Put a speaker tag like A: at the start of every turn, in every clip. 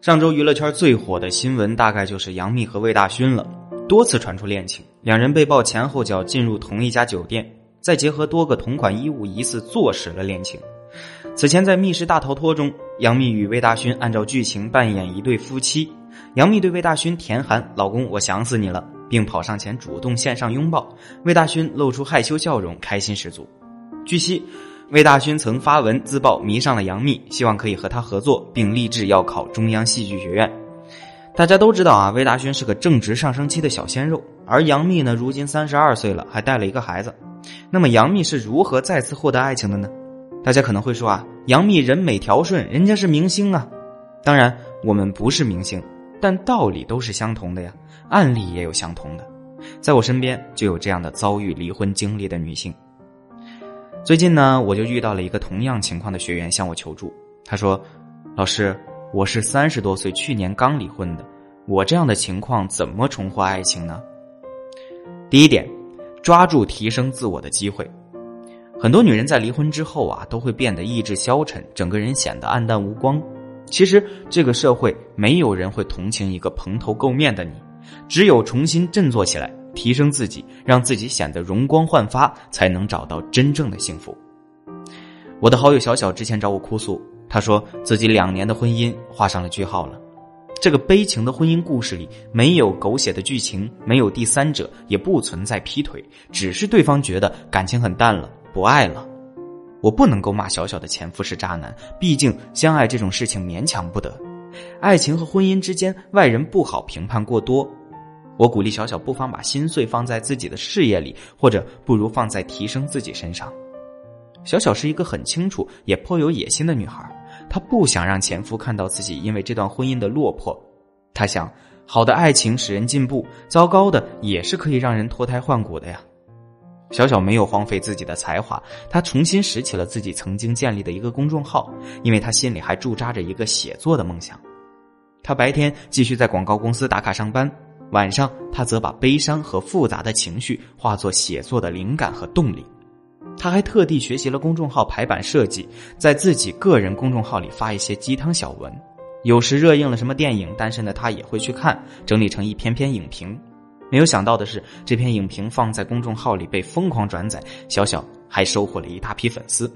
A: 上周娱乐圈最火的新闻，大概就是杨幂和魏大勋了。多次传出恋情，两人被曝前后脚进入同一家酒店，再结合多个同款衣物，疑似坐实了恋情。此前在《密室大逃脱》中，杨幂与魏大勋按照剧情扮演一对夫妻。杨幂对魏大勋甜喊：“老公，我想死你了”，并跑上前主动献上拥抱。魏大勋露出害羞笑容，开心十足。据悉。魏大勋曾发文自曝迷上了杨幂，希望可以和她合作，并立志要考中央戏剧学院。大家都知道啊，魏大勋是个正值上升期的小鲜肉，而杨幂呢，如今三十二岁了，还带了一个孩子。那么杨幂是如何再次获得爱情的呢？大家可能会说啊，杨幂人美条顺，人家是明星啊。当然，我们不是明星，但道理都是相同的呀，案例也有相同的。在我身边就有这样的遭遇离婚经历的女性。最近呢，我就遇到了一个同样情况的学员向我求助。他说：“老师，我是三十多岁，去年刚离婚的，我这样的情况怎么重获爱情呢？”第一点，抓住提升自我的机会。很多女人在离婚之后啊，都会变得意志消沉，整个人显得黯淡无光。其实这个社会没有人会同情一个蓬头垢面的你，只有重新振作起来。提升自己，让自己显得容光焕发，才能找到真正的幸福。我的好友小小之前找我哭诉，他说自己两年的婚姻画上了句号了。这个悲情的婚姻故事里，没有狗血的剧情，没有第三者，也不存在劈腿，只是对方觉得感情很淡了，不爱了。我不能够骂小小的前夫是渣男，毕竟相爱这种事情勉强不得。爱情和婚姻之间，外人不好评判过多。我鼓励小小不妨把心碎放在自己的事业里，或者不如放在提升自己身上。小小是一个很清楚也颇有野心的女孩，她不想让前夫看到自己因为这段婚姻的落魄。她想，好的爱情使人进步，糟糕的也是可以让人脱胎换骨的呀。小小没有荒废自己的才华，她重新拾起了自己曾经建立的一个公众号，因为她心里还驻扎着一个写作的梦想。她白天继续在广告公司打卡上班。晚上，他则把悲伤和复杂的情绪化作写作的灵感和动力。他还特地学习了公众号排版设计，在自己个人公众号里发一些鸡汤小文。有时热映了什么电影，单身的他也会去看，整理成一篇篇影评。没有想到的是，这篇影评放在公众号里被疯狂转载，小小还收获了一大批粉丝。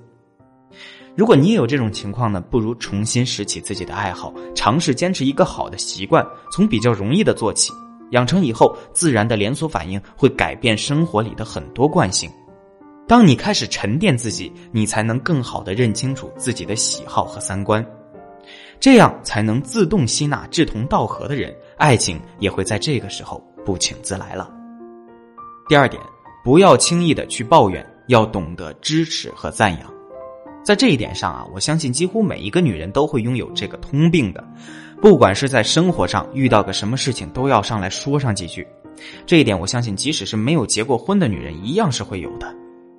A: 如果你也有这种情况呢，不如重新拾起自己的爱好，尝试坚持一个好的习惯，从比较容易的做起。养成以后，自然的连锁反应会改变生活里的很多惯性。当你开始沉淀自己，你才能更好的认清楚自己的喜好和三观，这样才能自动吸纳志同道合的人，爱情也会在这个时候不请自来了。第二点，不要轻易的去抱怨，要懂得支持和赞扬。在这一点上啊，我相信几乎每一个女人都会拥有这个通病的。不管是在生活上遇到个什么事情，都要上来说上几句。这一点，我相信即使是没有结过婚的女人一样是会有的，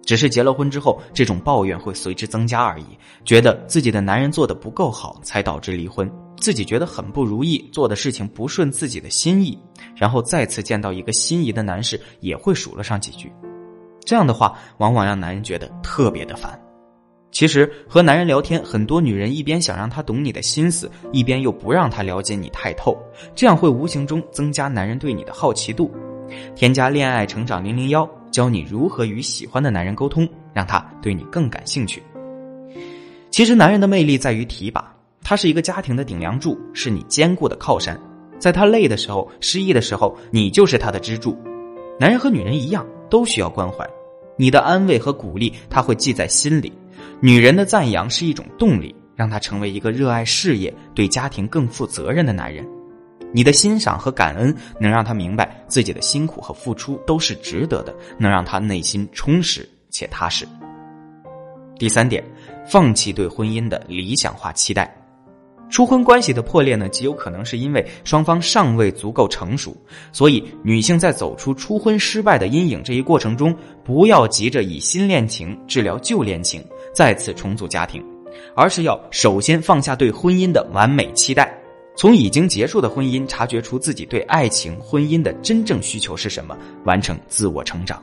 A: 只是结了婚之后，这种抱怨会随之增加而已。觉得自己的男人做的不够好，才导致离婚，自己觉得很不如意，做的事情不顺自己的心意，然后再次见到一个心仪的男士，也会数了上几句。这样的话，往往让男人觉得特别的烦。其实和男人聊天，很多女人一边想让他懂你的心思，一边又不让他了解你太透，这样会无形中增加男人对你的好奇度。添加恋爱成长零零幺，教你如何与喜欢的男人沟通，让他对你更感兴趣。其实男人的魅力在于提拔，他是一个家庭的顶梁柱，是你坚固的靠山。在他累的时候、失意的时候，你就是他的支柱。男人和女人一样，都需要关怀，你的安慰和鼓励，他会记在心里。女人的赞扬是一种动力，让他成为一个热爱事业、对家庭更负责任的男人。你的欣赏和感恩能让他明白自己的辛苦和付出都是值得的，能让他内心充实且踏实。第三点，放弃对婚姻的理想化期待。初婚关系的破裂呢，极有可能是因为双方尚未足够成熟。所以，女性在走出初婚失败的阴影这一过程中，不要急着以新恋情治疗旧恋情。再次重组家庭，而是要首先放下对婚姻的完美期待，从已经结束的婚姻察觉出自己对爱情、婚姻的真正需求是什么，完成自我成长。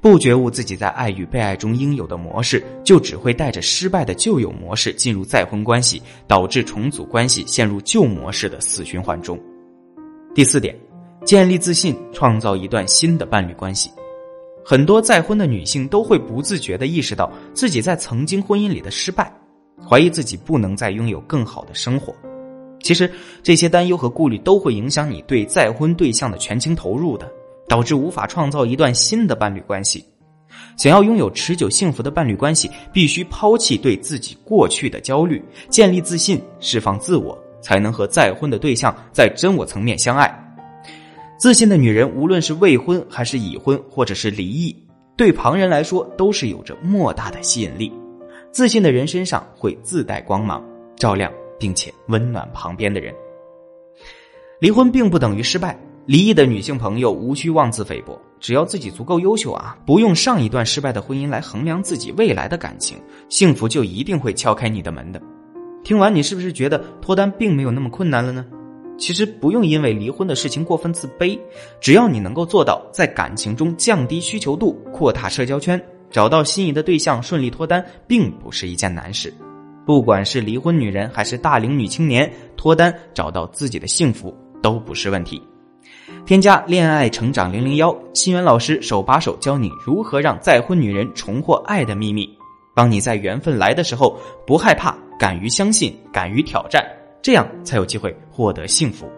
A: 不觉悟自己在爱与被爱中应有的模式，就只会带着失败的旧有模式进入再婚关系，导致重组关系陷入旧模式的死循环中。第四点，建立自信，创造一段新的伴侣关系。很多再婚的女性都会不自觉的意识到自己在曾经婚姻里的失败，怀疑自己不能再拥有更好的生活。其实这些担忧和顾虑都会影响你对再婚对象的全情投入的。导致无法创造一段新的伴侣关系。想要拥有持久幸福的伴侣关系，必须抛弃对自己过去的焦虑，建立自信，释放自我，才能和再婚的对象在真我层面相爱。自信的女人，无论是未婚还是已婚，或者是离异，对旁人来说都是有着莫大的吸引力。自信的人身上会自带光芒，照亮并且温暖旁边的人。离婚并不等于失败。离异的女性朋友无需妄自菲薄，只要自己足够优秀啊，不用上一段失败的婚姻来衡量自己未来的感情，幸福就一定会敲开你的门的。听完你是不是觉得脱单并没有那么困难了呢？其实不用因为离婚的事情过分自卑，只要你能够做到在感情中降低需求度，扩大社交圈，找到心仪的对象，顺利脱单，并不是一件难事。不管是离婚女人还是大龄女青年，脱单找到自己的幸福都不是问题。添加恋爱成长零零幺，心源老师手把手教你如何让再婚女人重获爱的秘密，帮你在缘分来的时候不害怕，敢于相信，敢于挑战，这样才有机会获得幸福。